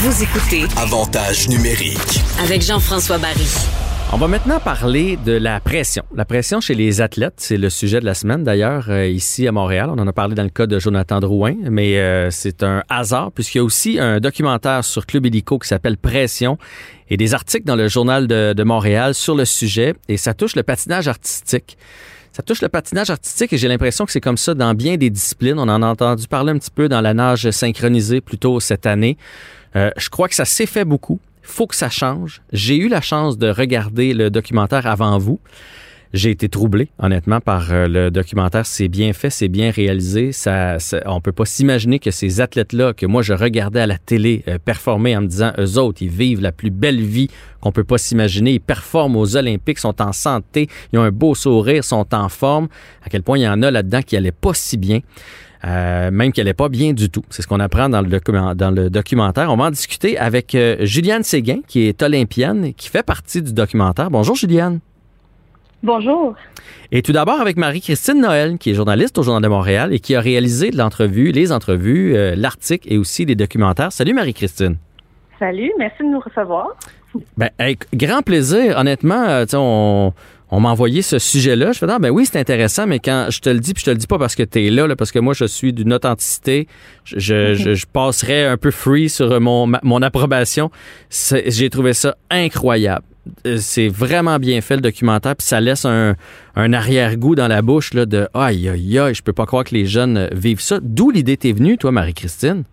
Vous écoutez Avantage numérique. avec Jean-François Barry. On va maintenant parler de la pression. La pression chez les athlètes, c'est le sujet de la semaine d'ailleurs euh, ici à Montréal. On en a parlé dans le cas de Jonathan Drouin, mais euh, c'est un hasard puisqu'il y a aussi un documentaire sur Club Illico qui s'appelle Pression et des articles dans le journal de, de Montréal sur le sujet et ça touche le patinage artistique. Ça touche le patinage artistique et j'ai l'impression que c'est comme ça dans bien des disciplines. On en a entendu parler un petit peu dans la nage synchronisée plus tôt cette année. Euh, je crois que ça s'est fait beaucoup. Faut que ça change. J'ai eu la chance de regarder le documentaire avant vous. J'ai été troublé, honnêtement, par euh, le documentaire. C'est bien fait, c'est bien réalisé. Ça, ça- on peut pas s'imaginer que ces athlètes-là, que moi je regardais à la télé euh, performer en me disant, eux autres, ils vivent la plus belle vie qu'on peut pas s'imaginer. Ils performent aux Olympiques, sont en santé, ils ont un beau sourire, sont en forme. À quel point il y en a là-dedans qui allaient pas si bien. Euh, même qu'elle n'est pas bien du tout. C'est ce qu'on apprend dans le, documentaire. On va en discuter avec euh, Juliane Séguin, qui est olympienne qui fait partie du documentaire. Bonjour Juliane. Bonjour. Et tout d'abord avec Marie-Christine Noël, qui est journaliste au Journal de Montréal et qui a réalisé de l'entrevue, les entrevues, euh, l'article et aussi des documentaires. Salut Marie-Christine. Salut, merci de nous recevoir. Ben, avec grand plaisir. Honnêtement, euh, on, on m'a envoyé ce sujet-là. Je fais, ah, ben oui, c'est intéressant, mais quand je te le dis, puis je te le dis pas parce que tu es là, là, parce que moi, je suis d'une authenticité, je, je, je, je passerais un peu free sur mon, ma- mon approbation. J'ai trouvé ça incroyable. Euh, C'est vraiment bien fait, le documentaire, puis ça laisse un, arrière-goût dans la bouche là, de aïe, aïe, aïe, je peux pas croire que les jeunes euh, vivent ça. D'où l'idée t'est venue, toi, Marie-Christine?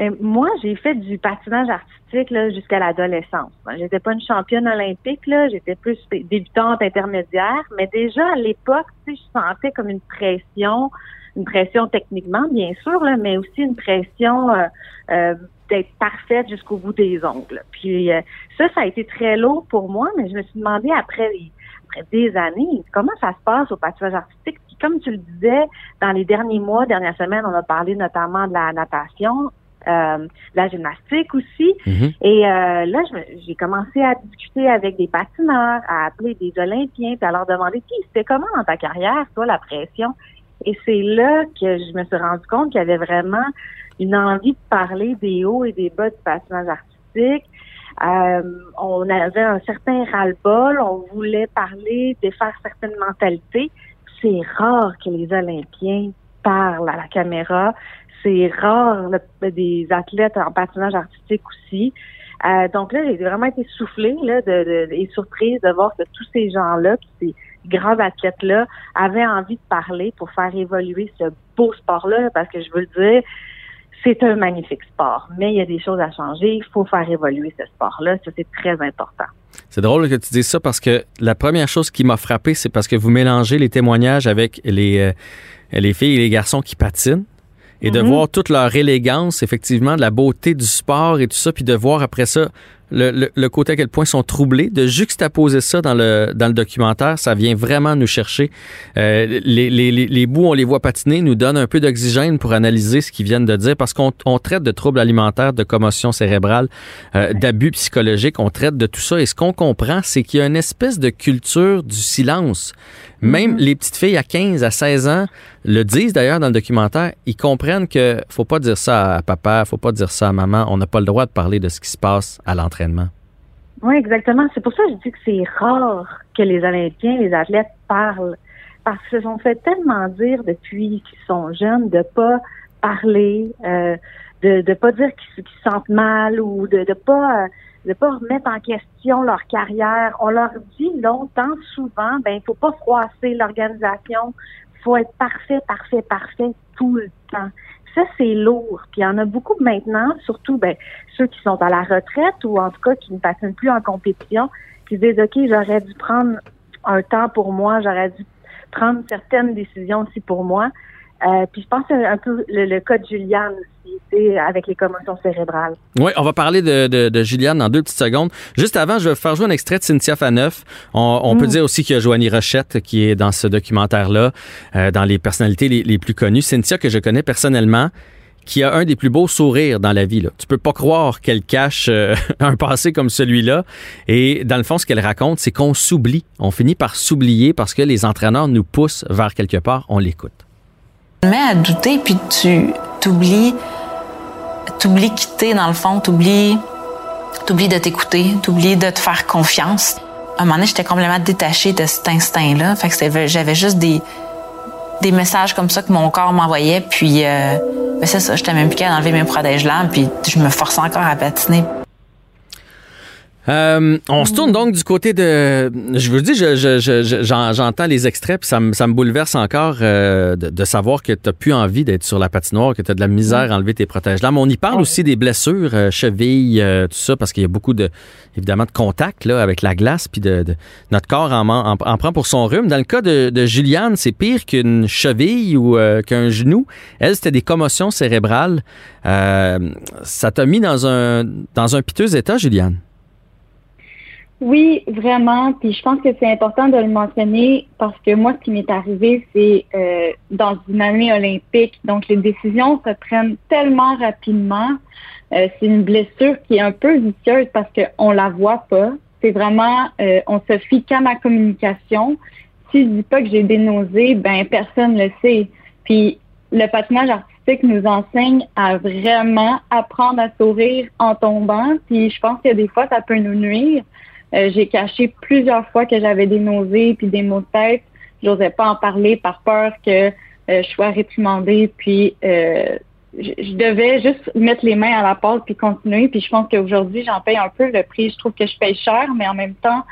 Euh, moi, j'ai fait du patinage artistique jusqu'à l'adolescence. J'étais pas une championne olympique, j'étais plus débutante intermédiaire, mais déjà à l'époque, je sentais comme une pression, une pression techniquement, bien sûr, mais aussi une pression d'être parfaite jusqu'au bout des ongles. Puis euh, ça, ça a été très lourd pour moi, mais je me suis demandé après, après des années, comment ça se passe au patinage artistique? Puis comme tu le disais, dans les derniers mois, dernières semaines, on a parlé notamment de la natation, euh, la gymnastique aussi. Mhm. Et euh, là, j'ai commencé à discuter avec des patineurs, à appeler des Olympiens, puis à leur demander, Puis, c'était comment dans ta carrière, toi, la pression? Et c'est là que je me suis rendu compte qu'il y avait vraiment une envie de parler des hauts et des bas du patinage artistique. Euh, on avait un certain ras-le-bol, on voulait parler, défaire certaines mentalités. C'est rare que les Olympiens parlent à la caméra. C'est rare des athlètes en patinage artistique aussi. Euh, donc là, j'ai vraiment été soufflée là, de, de- et surprise de voir que tous ces gens-là, ces grands athlètes-là, avaient envie de parler pour faire évoluer ce beau sport-là, parce que je veux le dire, c'est un magnifique sport, mais il y a des choses à changer. Il faut faire évoluer ce sport-là. Ça, c'est très important. C'est drôle que tu dises ça parce que la première chose qui m'a frappé, c'est parce que vous mélangez les témoignages avec les, euh, les filles et les garçons qui patinent et de Mhm. voir toute leur élégance, effectivement, de la beauté du sport et tout ça, puis de voir après ça le, le- le côté à quel point ils sont troublés, de juxtaposer ça dans le, dans le documentaire, ça vient vraiment nous chercher. Euh, les, les, les, les bouts, on les voit patiner, nous donnent un peu d'oxygène pour analyser ce qu'ils viennent de dire, parce qu'on on traite de troubles alimentaires, de commotion cérébrale, euh, d'abus psychologiques, on traite de tout ça. Et ce qu'on comprend, c'est qu'il y a une espèce de culture du silence. Même les petites filles à 15, à 16 ans le disent d'ailleurs dans le documentaire, ils comprennent que faut pas dire ça à papa, faut pas dire ça à maman, on n'a pas le droit de parler de ce qui se passe à l'entraînement. Oui, exactement. C'est pour ça que je dis que c'est rare que les Olympiens, les athlètes parlent. Parce qu'ils se sont fait tellement dire depuis qu'ils sont jeunes de pas parler, euh, de de pas dire qu'ils se sentent mal ou de de pas euh, de pas remettre en question leur carrière. On leur dit longtemps, souvent, ben il faut pas froisser l'organisation, faut être parfait, parfait, parfait tout le temps. Ça c'est lourd. Puis il y en a beaucoup maintenant, surtout ben ceux qui sont à la retraite ou en tout cas qui ne patinent plus en compétition, qui se disent OK, j'aurais dû prendre un temps pour moi, j'aurais dû prendre certaines décisions aussi pour moi. Euh, puis je pense que un peu le, le cas de Juliane aussi, avec les commotions cérébrales. Oui, on va parler de, de, de Juliane dans deux petites secondes. Juste avant, je vais faire jouer un extrait de Cynthia Faneuf. On, on peut dire aussi qu'il y a Joanie Rochette qui est dans ce documentaire-là, euh, dans les personnalités les, les plus connues. Cynthia, que je connais personnellement, qui a un des plus beaux sourires dans la vie. Là. Tu peux pas croire qu'elle cache euh, un passé comme celui-là. Et dans le fond, ce qu'elle raconte, c'est qu'on s'oublie. On finit par s'oublier parce que les entraîneurs nous poussent vers quelque part. On l'écoute. Mets à douter, puis tu t'oublies t'oublies quitter dans le fond, t'oublies, t'oublies de t'écouter, t'oublies de te faire confiance. À un moment donné, j'étais complètement détachée de cet instinct-là. Fait que j'avais juste des, des messages comme ça que mon corps m'envoyait. Puis, euh, c'est ça, j'étais même plus capable d'enlever mes protèges lames puis je me forçais encore à patiner. Euh, on se tourne donc du côté de. Je vous dis, j'entends les extraits, puis ça me, bouleverse encore euh, de, savoir que tu n'as plus envie d'être sur la patinoire, que tu as de la misère à enlever tes protèges lames. On y parle aussi des blessures, euh, chevilles, tout ça, parce qu'il y a beaucoup de, évidemment, de contact là, avec la glace, puis de, notre corps en, en, prend pour son rhume. Dans le cas de, de Juliane, c'est pire qu'une cheville ou qu'un genou. Elle, c'était des commotions cérébrales. ça t'a mis dans un, dans un piteux état, Juliane? Oui, vraiment. Puis je pense que c'est important de le mentionner parce que moi, ce qui m'est arrivé, c'est euh, dans une année olympique. Donc, les décisions se prennent tellement rapidement. Euh, c'est une blessure qui est un peu vicieuse parce qu'on la voit pas. C'est vraiment, euh, on se fie qu'à ma communication. Si je dis pas que j'ai des nausées, ben personne le sait. Puis le patinage artistique nous enseigne à vraiment apprendre à sourire en tombant. Puis je pense que des fois, ça peut nous nuire. Euh, j'ai caché plusieurs fois que j'avais des nausées puis des maux de tête. J'osais pas en parler par peur que euh, je sois réprimandée. Puis euh, je, devais juste mettre les mains à la pâte puis continuer. Puis je pense qu'aujourd'hui, j'en paye un peu le prix. Je trouve que je paye cher, mais en même temps,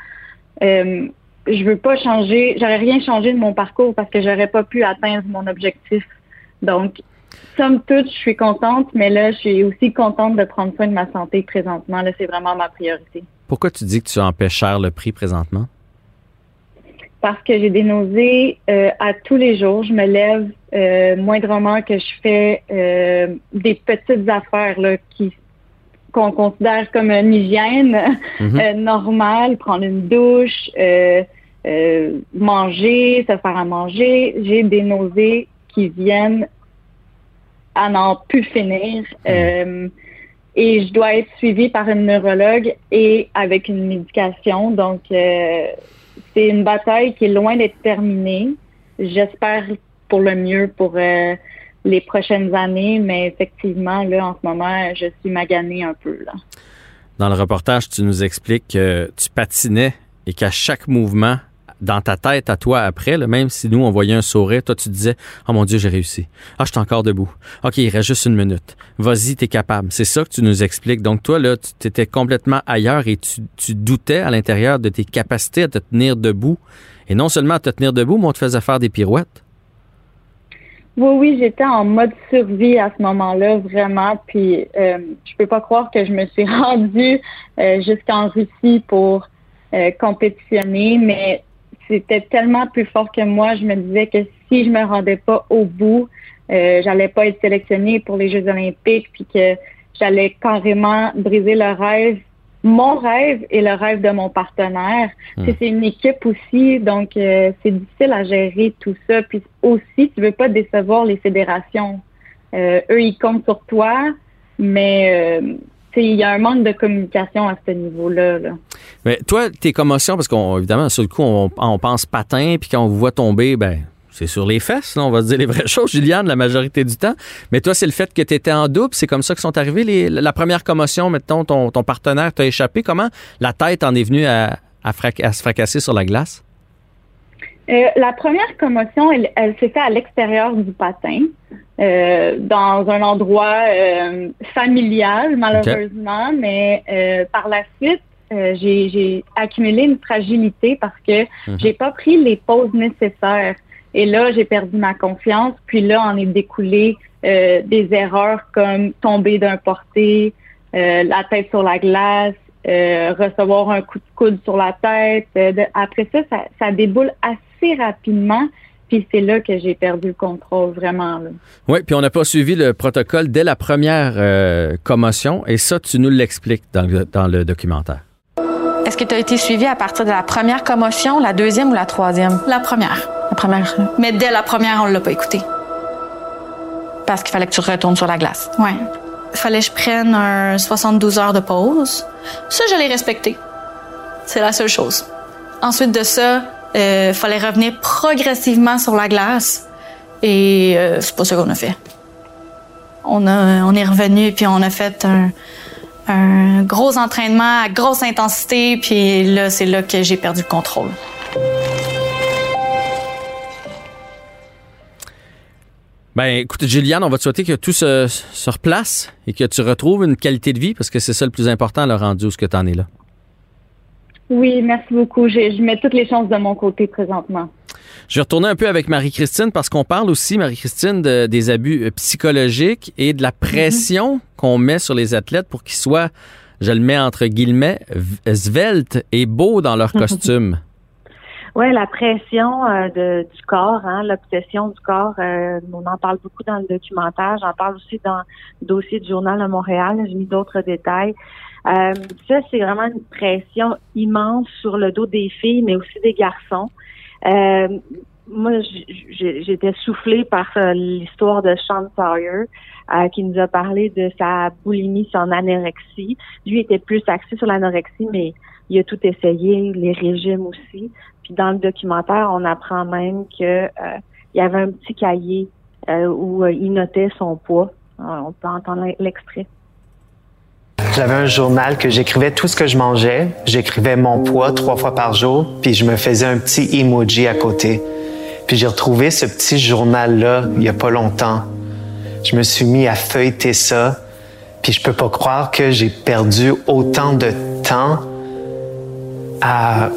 euh, je veux pas changer. J'aurais rien changé de mon parcours parce que j'aurais pas pu atteindre mon objectif. Donc, somme toute, je suis contente, mais là, je suis aussi contente de prendre soin de ma santé présentement. Là, c'est vraiment ma priorité. Pourquoi tu dis que tu en cher le prix présentement? Parce que j'ai des nausées euh, à tous les jours. Je me lève euh, moindrement que je fais euh, des petites affaires là, qui qu'on considère comme une hygiène mhm. normale, prendre une douche, manger, se faire à manger. J'ai des nausées qui viennent à n'en plus finir. Mhm et je dois être suivie par une neurologue et avec une médication. Donc, euh, c'est une bataille qui est loin d'être terminée. J'espère pour le mieux pour euh, les prochaines années, mais effectivement, là, en ce moment, je suis maganée un peu. Là. Dans le reportage, tu nous expliques que tu patinais et qu'à chaque mouvement, dans ta tête à toi après, même si nous, on voyait un sourire, toi, tu disais, oh mon Dieu, j'ai réussi. Ah, je suis encore debout. OK, il reste juste une minute. Vas-y, t'es capable. C'est ça que tu nous expliques. Donc, toi, là, tu étais complètement ailleurs et tu, tu doutais à l'intérieur de tes capacités à te tenir debout. Et non seulement à te tenir debout, mais on te faisait faire des pirouettes. Oui, oui, j'étais en mode survie à ce moment-là, vraiment. Puis, euh, je peux pas croire que je me suis rendue euh, jusqu'en Russie pour euh, compétitionner, mais c'était tellement plus fort que moi. Je me disais que si je me rendais pas au bout, euh, j'allais pas être sélectionnée pour les Jeux olympiques, puis que j'allais carrément briser le rêve, mon rêve et le rêve de mon partenaire. Hmm. C'est une équipe aussi, donc euh, c'est difficile à gérer tout ça. Puis aussi, tu veux pas décevoir les fédérations. Euh, eux, ils comptent sur toi, mais euh, il y a un manque de communication à ce niveau-là. Mais toi, tes commotions, parce qu'évidemment, sur le coup, on, pense patin, puis quand on vous voit tomber, ben c'est sur les fesses, là, on va se dire les vraies choses, Juliane, la majorité du temps. Mais toi, c'est le fait que tu étais en double, c'est comme ça que sont arrivés les, la première commotion, mettons, ton, ton partenaire t'a échappé. Comment la tête en est venue à, à se fracasser sur la glace? Euh, la première commotion, elle, elle s'est faite à l'extérieur du patin, euh, dans un endroit euh, familial, malheureusement, mais par la suite, j'ai accumulé une fragilité parce que mhm. j'ai pas pris les pauses nécessaires. Et là, j'ai perdu ma confiance. Puis là, on est découlé des erreurs comme tomber d'un porté, la tête sur la glace, recevoir un coup de coude sur la tête. après ça, ça, ça déboule assez rapidement. Puis c'est là que j'ai perdu le contrôle, vraiment. Oui, puis on n'a pas suivi le protocole dès la première euh, commotion, et ça, tu nous l'expliques dans le, dans le documentaire. Est-ce que tu as été suivi à partir de la première commotion, la deuxième ou la troisième? La première. La première. Mais dès la première, on ne l'a pas écouté. Parce qu'il fallait que tu retournes sur la glace. Oui. Il fallait que je prenne un 72 heures de pause. Ça, je l'ai respecté. C'est la seule chose. Ensuite de ça, euh, fallait revenir progressivement sur la glace. Et euh, c'est pas ce qu'on a fait. on, a, on est revenu, puis on a fait un, un gros entraînement à grosse intensité, puis là, c'est là que j'ai perdu le contrôle. Ben, écoute, Juliane, on va te souhaiter que tout se, se replace et que tu retrouves une qualité de vie parce que c'est ça le plus important, le rendu où ce que tu en es là. Oui, merci beaucoup. Je, je mets toutes les chances de mon côté présentement. Je vais retourner un peu avec Marie-Christine parce qu'on parle aussi, Marie-Christine, de- des abus euh, psychologiques et de la pression qu'on met sur les athlètes pour qu'ils soient, je le mets entre guillemets, sveltes et beaux dans leur costume. Oui, la pression euh, de, du corps, hein, l'obsession du corps, euh, on en parle beaucoup dans le documentaire. J'en parle aussi dans le dossier du Journal de Montréal. J'ai mis d'autres détails. Euh, ça, c'est vraiment une pression immense sur le dos des filles, mais aussi des garçons. Euh, moi, j'étais soufflée par l'histoire de Sean Sawyer, euh, qui nous a parlé de sa boulimie, son anorexie. Lui était plus axé sur l'anorexie, mais il a tout essayé, les régimes aussi. Puis dans le documentaire, on apprend même que euh, il y avait un petit cahier euh, où euh, il notait son poids. Euh, on peut entendre l'extrait. J'avais un journal que j'écrivais tout ce que je mangeais. J'écrivais mon poids trois fois par jour, puis je me faisais un petit emoji à côté. Puis j'ai retrouvé ce petit journal-là il y a pas longtemps. Je me suis mis à feuilleter ça, puis je peux pas croire que j'ai perdu autant de temps à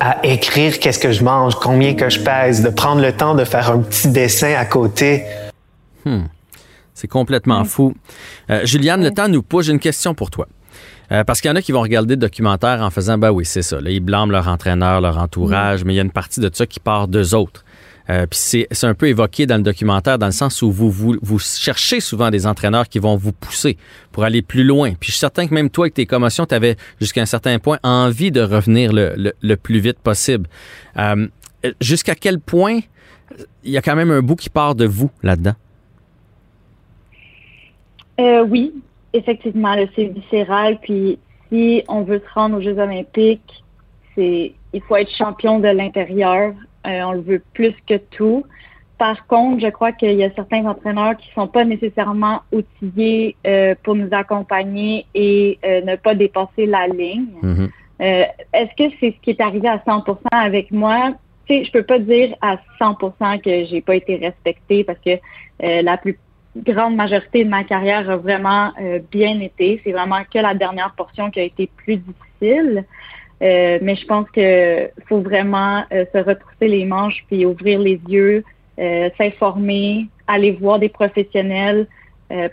à écrire qu'est-ce que je mange, combien que je pèse, de prendre le temps de faire un petit dessin à côté. C'est complètement fou. Euh, Juliane, le temps nous pousse. J'ai une question pour toi. Euh, parce qu'il y en a qui vont regarder le documentaire en faisant, ben oui, c'est ça. Là, ils blâment leur entraîneur, leur entourage, mais il y a une partie de ça qui part d'eux autres. Euh, Puis c'est c'est un peu évoqué dans le documentaire, dans le sens où vous, vous, vous cherchez souvent des entraîneurs qui vont vous pousser pour aller plus loin. Puis je suis certain que même toi, avec tes commotions, tu avais jusqu'à un certain point envie de revenir le, le- le plus vite possible. Euh, jusqu'à quel point il y a quand même un bout qui part de vous là-dedans? Euh, oui, effectivement, c'est viscéral. Puis si on veut se rendre aux Jeux Olympiques, c'est il faut être champion de l'intérieur. Euh, on le veut plus que tout. Par contre, je crois qu'il y a certains entraîneurs qui sont pas nécessairement outillés euh, pour nous accompagner et euh, ne pas dépasser la ligne. Mhm. Euh, Est-ce que c'est ce qui est arrivé à 100% avec moi? Tu sais, je peux pas dire à 100% que j'ai pas été respectée parce que euh, la plus grande majorité de ma carrière a vraiment euh, bien été. C'est vraiment que la dernière portion qui a été plus difficile. Euh, mais je pense que faut vraiment euh, se retrousser les manches puis ouvrir les yeux, s'informer, aller voir des professionnels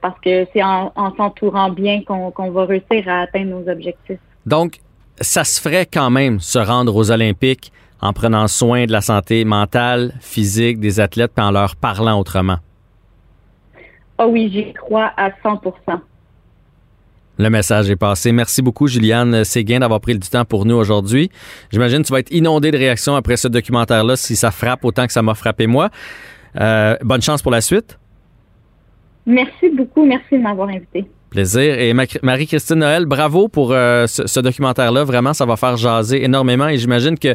parce que c'est en, en s'entourant bien qu'on qu'on va réussir à atteindre nos objectifs. Donc, ça se ferait quand même se rendre aux Olympiques en prenant soin de la santé mentale, physique des athlètes, puis en leur parlant autrement? Ah oui, j'y crois à 100 Le message est passé. Merci beaucoup, Juliane Séguin, d'avoir pris du temps pour nous aujourd'hui. J'imagine que tu vas être inondé de réactions après ce documentaire-là si ça frappe autant que ça m'a frappé moi. Euh, bonne chance pour la suite. Merci beaucoup. Merci de m'avoir invité. Plaisir. Et Ma- Marie-Christine Noël, bravo pour euh, ce, ce documentaire-là. Vraiment, ça va faire jaser énormément. Et j'imagine que,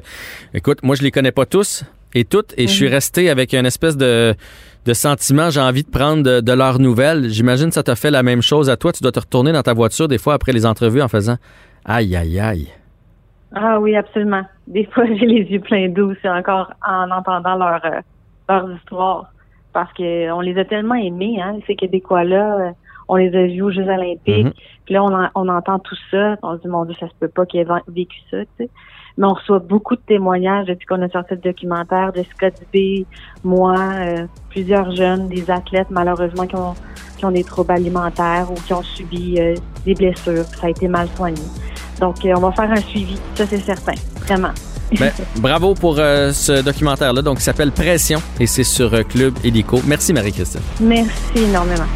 écoute, moi, je les connais pas tous et toutes. Et je suis resté avec une espèce de, de sentiment, j'ai envie de prendre de, de leurs nouvelles. J'imagine que ça t'a fait la même chose à toi. Tu dois te retourner dans ta voiture des fois après les entrevues en faisant aïe, aïe, aïe. Ah oui, absolument. Des fois, j'ai les yeux pleins d'eau, c'est encore en entendant leur, euh, leurs histoires. Parce que on les a tellement aimés, hein, ces Québécois-là. euh, On les a vus aux Jeux olympiques. Mhm. Puis là, on, en- on entend tout ça. On se dit, mon Dieu, ça se peut pas qu'ils aient vécu ça, tu sais. Mais on reçoit beaucoup de témoignages depuis qu'on a sorti le documentaire. Jessica Dubé, moi, euh, plusieurs jeunes, des athlètes, malheureusement, qui ont, qui ont des troubles alimentaires ou qui ont subi euh, des blessures. Ça a été mal soigné. Donc, euh, on va faire un suivi. Ça, c'est certain. Vraiment. Ben, bravo pour euh, ce documentaire-là. Donc, il s'appelle Pression et c'est sur euh, Club Hélico. Merci, Marie-Christine. Merci énormément.